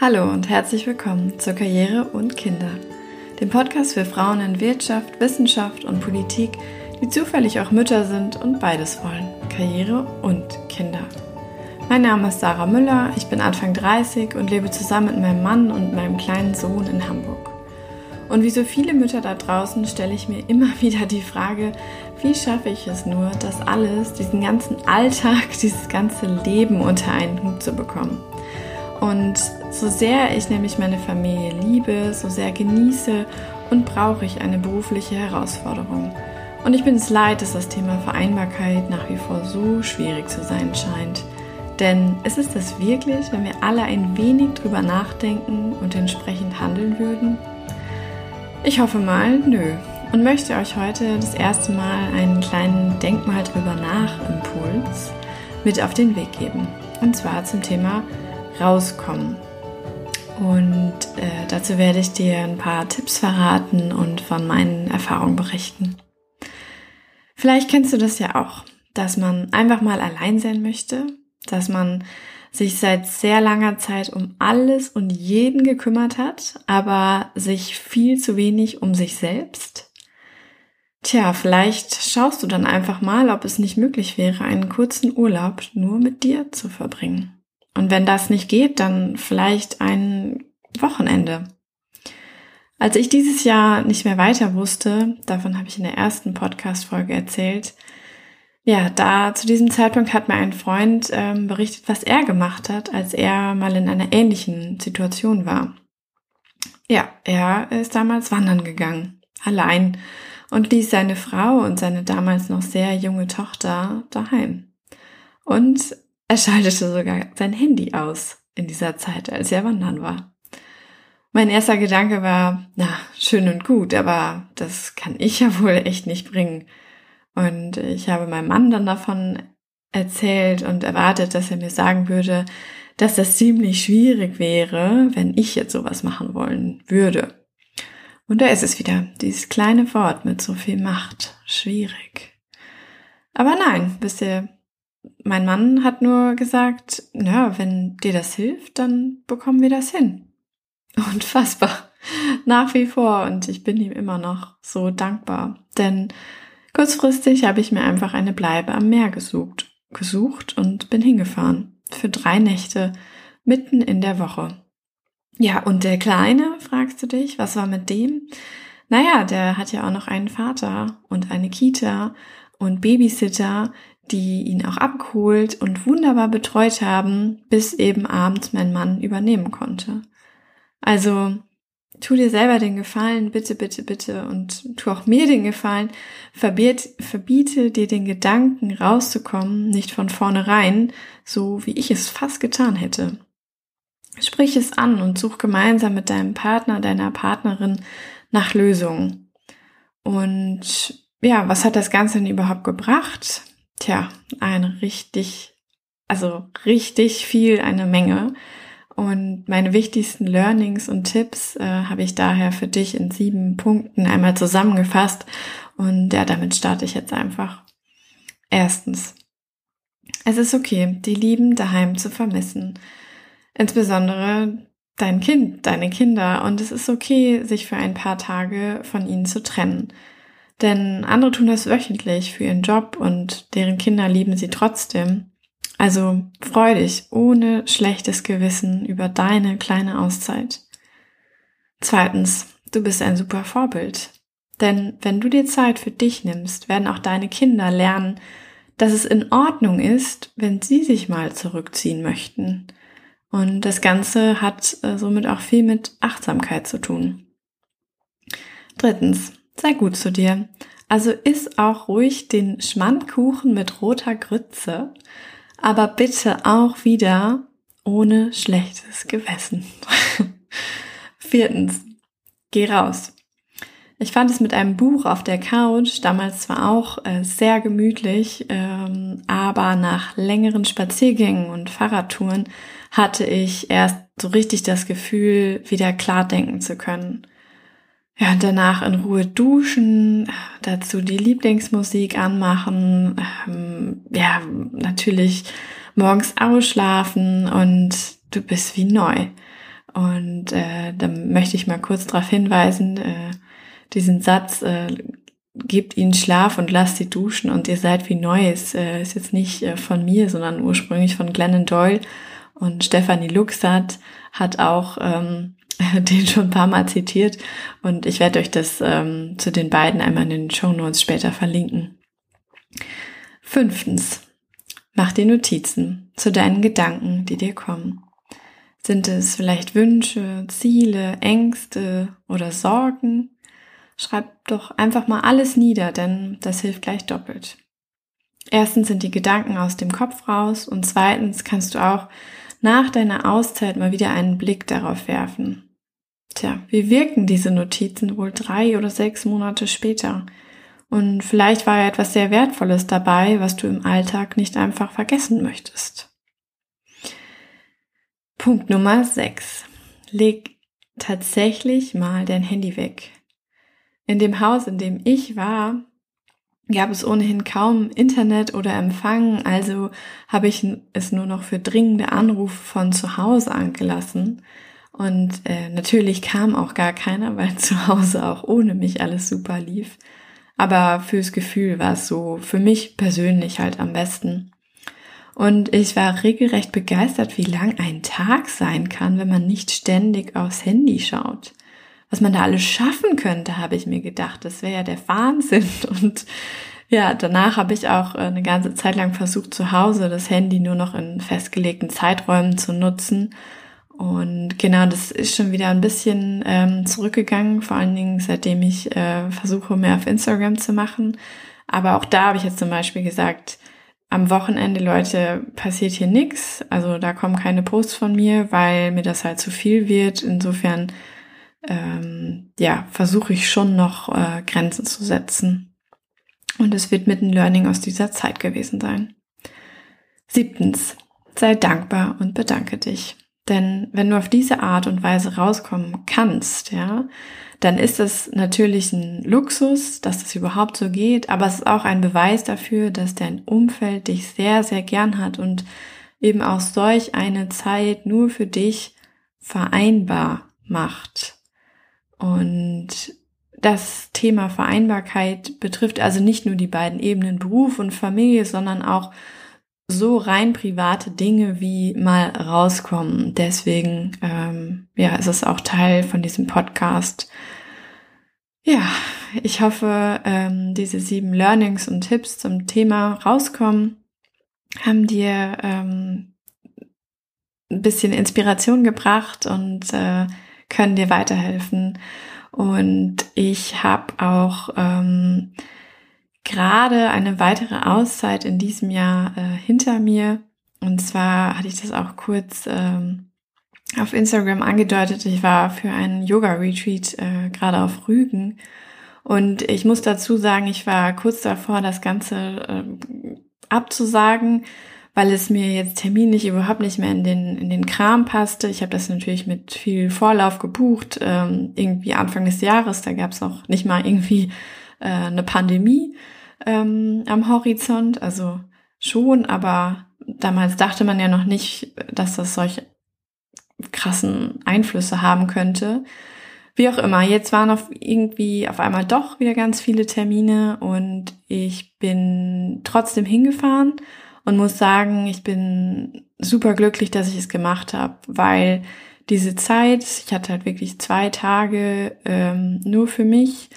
Hallo und herzlich willkommen zur Karriere und Kinder, dem Podcast für Frauen in Wirtschaft, Wissenschaft und Politik, die zufällig auch Mütter sind und beides wollen, Karriere und Kinder. Mein Name ist Sarah Müller, ich bin Anfang 30 und lebe zusammen mit meinem Mann und meinem kleinen Sohn in Hamburg. Und wie so viele Mütter da draußen stelle ich mir immer wieder die Frage, wie schaffe ich es nur, das alles, diesen ganzen Alltag, dieses ganze Leben unter einen Hut zu bekommen. Und so sehr ich nämlich meine Familie liebe, so sehr genieße und brauche ich eine berufliche Herausforderung. Und ich bin es leid, dass das Thema Vereinbarkeit nach wie vor so schwierig zu sein scheint. Denn ist es das wirklich, wenn wir alle ein wenig drüber nachdenken und entsprechend handeln würden? Ich hoffe mal, nö. Und möchte euch heute das erste Mal einen kleinen Denkmal drüber nach Impuls mit auf den Weg geben. Und zwar zum Thema rauskommen. Und äh, dazu werde ich dir ein paar Tipps verraten und von meinen Erfahrungen berichten. Vielleicht kennst du das ja auch, dass man einfach mal allein sein möchte, dass man sich seit sehr langer Zeit um alles und jeden gekümmert hat, aber sich viel zu wenig um sich selbst. Tja, vielleicht schaust du dann einfach mal, ob es nicht möglich wäre, einen kurzen Urlaub nur mit dir zu verbringen. Und wenn das nicht geht, dann vielleicht ein Wochenende. Als ich dieses Jahr nicht mehr weiter wusste, davon habe ich in der ersten Podcast-Folge erzählt, ja, da zu diesem Zeitpunkt hat mir ein Freund ähm, berichtet, was er gemacht hat, als er mal in einer ähnlichen Situation war. Ja, er ist damals wandern gegangen, allein, und ließ seine Frau und seine damals noch sehr junge Tochter daheim. Und er schaltete sogar sein Handy aus in dieser Zeit, als er wandern war. Mein erster Gedanke war, na, schön und gut, aber das kann ich ja wohl echt nicht bringen. Und ich habe meinem Mann dann davon erzählt und erwartet, dass er mir sagen würde, dass das ziemlich schwierig wäre, wenn ich jetzt sowas machen wollen würde. Und da ist es wieder, dieses kleine Wort mit so viel Macht. Schwierig. Aber nein, wisst ihr, mein Mann hat nur gesagt, ja, wenn dir das hilft, dann bekommen wir das hin. Unfassbar. Nach wie vor. Und ich bin ihm immer noch so dankbar. Denn Kurzfristig habe ich mir einfach eine Bleibe am Meer gesucht, gesucht und bin hingefahren. Für drei Nächte mitten in der Woche. Ja, und der Kleine, fragst du dich, was war mit dem? Naja, der hat ja auch noch einen Vater und eine Kita und Babysitter, die ihn auch abgeholt und wunderbar betreut haben, bis eben abends mein Mann übernehmen konnte. Also tu dir selber den Gefallen, bitte, bitte, bitte, und tu auch mir den Gefallen, verbiet, verbiete dir den Gedanken rauszukommen, nicht von vornherein, so wie ich es fast getan hätte. Sprich es an und such gemeinsam mit deinem Partner, deiner Partnerin nach Lösungen. Und ja, was hat das Ganze denn überhaupt gebracht? Tja, eine richtig, also richtig viel, eine Menge. Und meine wichtigsten Learnings und Tipps äh, habe ich daher für dich in sieben Punkten einmal zusammengefasst. Und ja, damit starte ich jetzt einfach. Erstens. Es ist okay, die Lieben daheim zu vermissen. Insbesondere dein Kind, deine Kinder. Und es ist okay, sich für ein paar Tage von ihnen zu trennen. Denn andere tun das wöchentlich für ihren Job und deren Kinder lieben sie trotzdem. Also freu dich ohne schlechtes Gewissen über deine kleine Auszeit. Zweitens, du bist ein super Vorbild. Denn wenn du dir Zeit für dich nimmst, werden auch deine Kinder lernen, dass es in Ordnung ist, wenn sie sich mal zurückziehen möchten. Und das Ganze hat äh, somit auch viel mit Achtsamkeit zu tun. Drittens, sei gut zu dir. Also iss auch ruhig den Schmandkuchen mit roter Grütze aber bitte auch wieder ohne schlechtes Gewissen. Viertens, geh raus. Ich fand es mit einem Buch auf der Couch damals zwar auch äh, sehr gemütlich, ähm, aber nach längeren Spaziergängen und Fahrradtouren hatte ich erst so richtig das Gefühl, wieder klar denken zu können. Ja, und danach in Ruhe duschen, dazu die Lieblingsmusik anmachen, ähm, ja, natürlich morgens ausschlafen und du bist wie neu. Und äh, da möchte ich mal kurz darauf hinweisen, äh, diesen Satz, äh, gebt ihnen Schlaf und lasst sie duschen und ihr seid wie neu, ist, äh, ist jetzt nicht äh, von mir, sondern ursprünglich von Glennon Doyle. Und Stephanie Luxat hat auch ähm, den schon ein paar Mal zitiert und ich werde euch das ähm, zu den beiden einmal in den Show Notes später verlinken. Fünftens. Mach dir Notizen zu deinen Gedanken, die dir kommen. Sind es vielleicht Wünsche, Ziele, Ängste oder Sorgen? Schreib doch einfach mal alles nieder, denn das hilft gleich doppelt. Erstens sind die Gedanken aus dem Kopf raus und zweitens kannst du auch nach deiner Auszeit mal wieder einen Blick darauf werfen. Tja, wie wirken diese Notizen wohl drei oder sechs Monate später? Und vielleicht war ja etwas sehr Wertvolles dabei, was du im Alltag nicht einfach vergessen möchtest. Punkt Nummer sechs: Leg tatsächlich mal dein Handy weg. In dem Haus, in dem ich war, gab es ohnehin kaum Internet oder Empfang, also habe ich es nur noch für dringende Anrufe von zu Hause angelassen. Und äh, natürlich kam auch gar keiner, weil zu Hause auch ohne mich alles super lief. Aber fürs Gefühl war es so für mich persönlich halt am besten. Und ich war regelrecht begeistert, wie lang ein Tag sein kann, wenn man nicht ständig aufs Handy schaut was man da alles schaffen könnte, habe ich mir gedacht. Das wäre ja der Wahnsinn. Und ja, danach habe ich auch äh, eine ganze Zeit lang versucht, zu Hause das Handy nur noch in festgelegten Zeiträumen zu nutzen. Und genau, das ist schon wieder ein bisschen ähm, zurückgegangen, vor allen Dingen seitdem ich äh, versuche, mehr auf Instagram zu machen. Aber auch da habe ich jetzt zum Beispiel gesagt, am Wochenende, Leute, passiert hier nichts. Also da kommen keine Posts von mir, weil mir das halt zu viel wird. Insofern ähm, ja, versuche ich schon noch äh, Grenzen zu setzen. Und es wird mit ein Learning aus dieser Zeit gewesen sein. Siebtens, sei dankbar und bedanke dich. Denn wenn du auf diese Art und Weise rauskommen kannst, ja, dann ist es natürlich ein Luxus, dass das überhaupt so geht, aber es ist auch ein Beweis dafür, dass dein Umfeld dich sehr, sehr gern hat und eben auch solch eine Zeit nur für dich vereinbar macht. Und das Thema Vereinbarkeit betrifft also nicht nur die beiden Ebenen Beruf und Familie, sondern auch so rein private Dinge wie mal rauskommen. Deswegen ähm, ja, ist es auch Teil von diesem Podcast. Ja, ich hoffe, ähm, diese sieben Learnings und Tipps zum Thema rauskommen haben dir ähm, ein bisschen Inspiration gebracht und äh, können dir weiterhelfen. Und ich habe auch ähm, gerade eine weitere Auszeit in diesem Jahr äh, hinter mir. Und zwar hatte ich das auch kurz ähm, auf Instagram angedeutet. Ich war für einen Yoga-Retreat äh, gerade auf Rügen. Und ich muss dazu sagen, ich war kurz davor, das Ganze äh, abzusagen, weil es mir jetzt terminlich überhaupt nicht mehr in den, in den Kram passte. Ich habe das natürlich mit viel Vorlauf gebucht, ähm, irgendwie Anfang des Jahres, da gab es noch nicht mal irgendwie äh, eine Pandemie ähm, am Horizont, also schon, aber damals dachte man ja noch nicht, dass das solche krassen Einflüsse haben könnte. Wie auch immer, jetzt waren auf irgendwie auf einmal doch wieder ganz viele Termine und ich bin trotzdem hingefahren und muss sagen, ich bin super glücklich, dass ich es gemacht habe, weil diese Zeit, ich hatte halt wirklich zwei Tage ähm, nur für mich,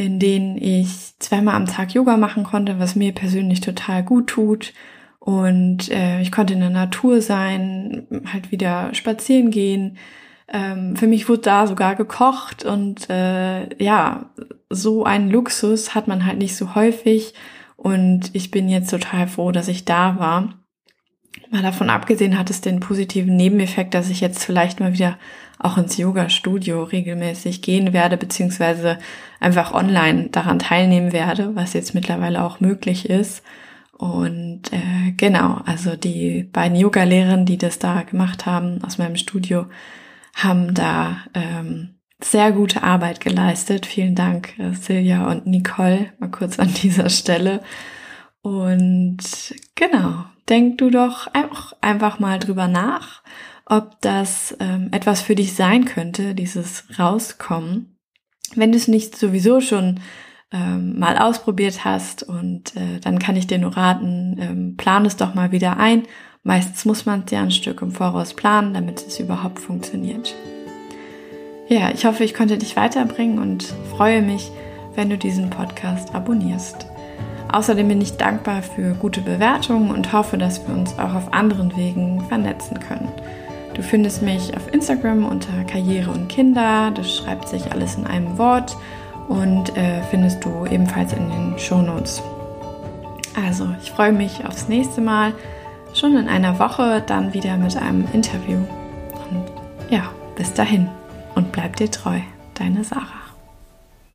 in denen ich zweimal am Tag Yoga machen konnte, was mir persönlich total gut tut. Und äh, ich konnte in der Natur sein, halt wieder spazieren gehen. Ähm, für mich wurde da sogar gekocht und äh, ja, so einen Luxus hat man halt nicht so häufig. Und ich bin jetzt total froh, dass ich da war. Mal davon abgesehen hat es den positiven Nebeneffekt, dass ich jetzt vielleicht mal wieder auch ins Yoga-Studio regelmäßig gehen werde, beziehungsweise einfach online daran teilnehmen werde, was jetzt mittlerweile auch möglich ist. Und äh, genau, also die beiden Yoga-Lehrerinnen, die das da gemacht haben aus meinem Studio, haben da ähm, sehr gute Arbeit geleistet. Vielen Dank, äh, Silja und Nicole, mal kurz an dieser Stelle. Und genau, denk du doch auch einfach mal drüber nach, ob das ähm, etwas für dich sein könnte, dieses Rauskommen. Wenn du es nicht sowieso schon ähm, mal ausprobiert hast und äh, dann kann ich dir nur raten, ähm, plan es doch mal wieder ein. Meistens muss man es ja ein Stück im Voraus planen, damit es überhaupt funktioniert. Ja, ich hoffe, ich konnte dich weiterbringen und freue mich, wenn du diesen Podcast abonnierst. Außerdem bin ich dankbar für gute Bewertungen und hoffe, dass wir uns auch auf anderen Wegen vernetzen können. Du findest mich auf Instagram unter Karriere und Kinder. Das schreibt sich alles in einem Wort und äh, findest du ebenfalls in den Shownotes. Also, ich freue mich aufs nächste Mal. Schon in einer Woche dann wieder mit einem Interview. Und ja, bis dahin und bleib dir treu. Deine Sarah.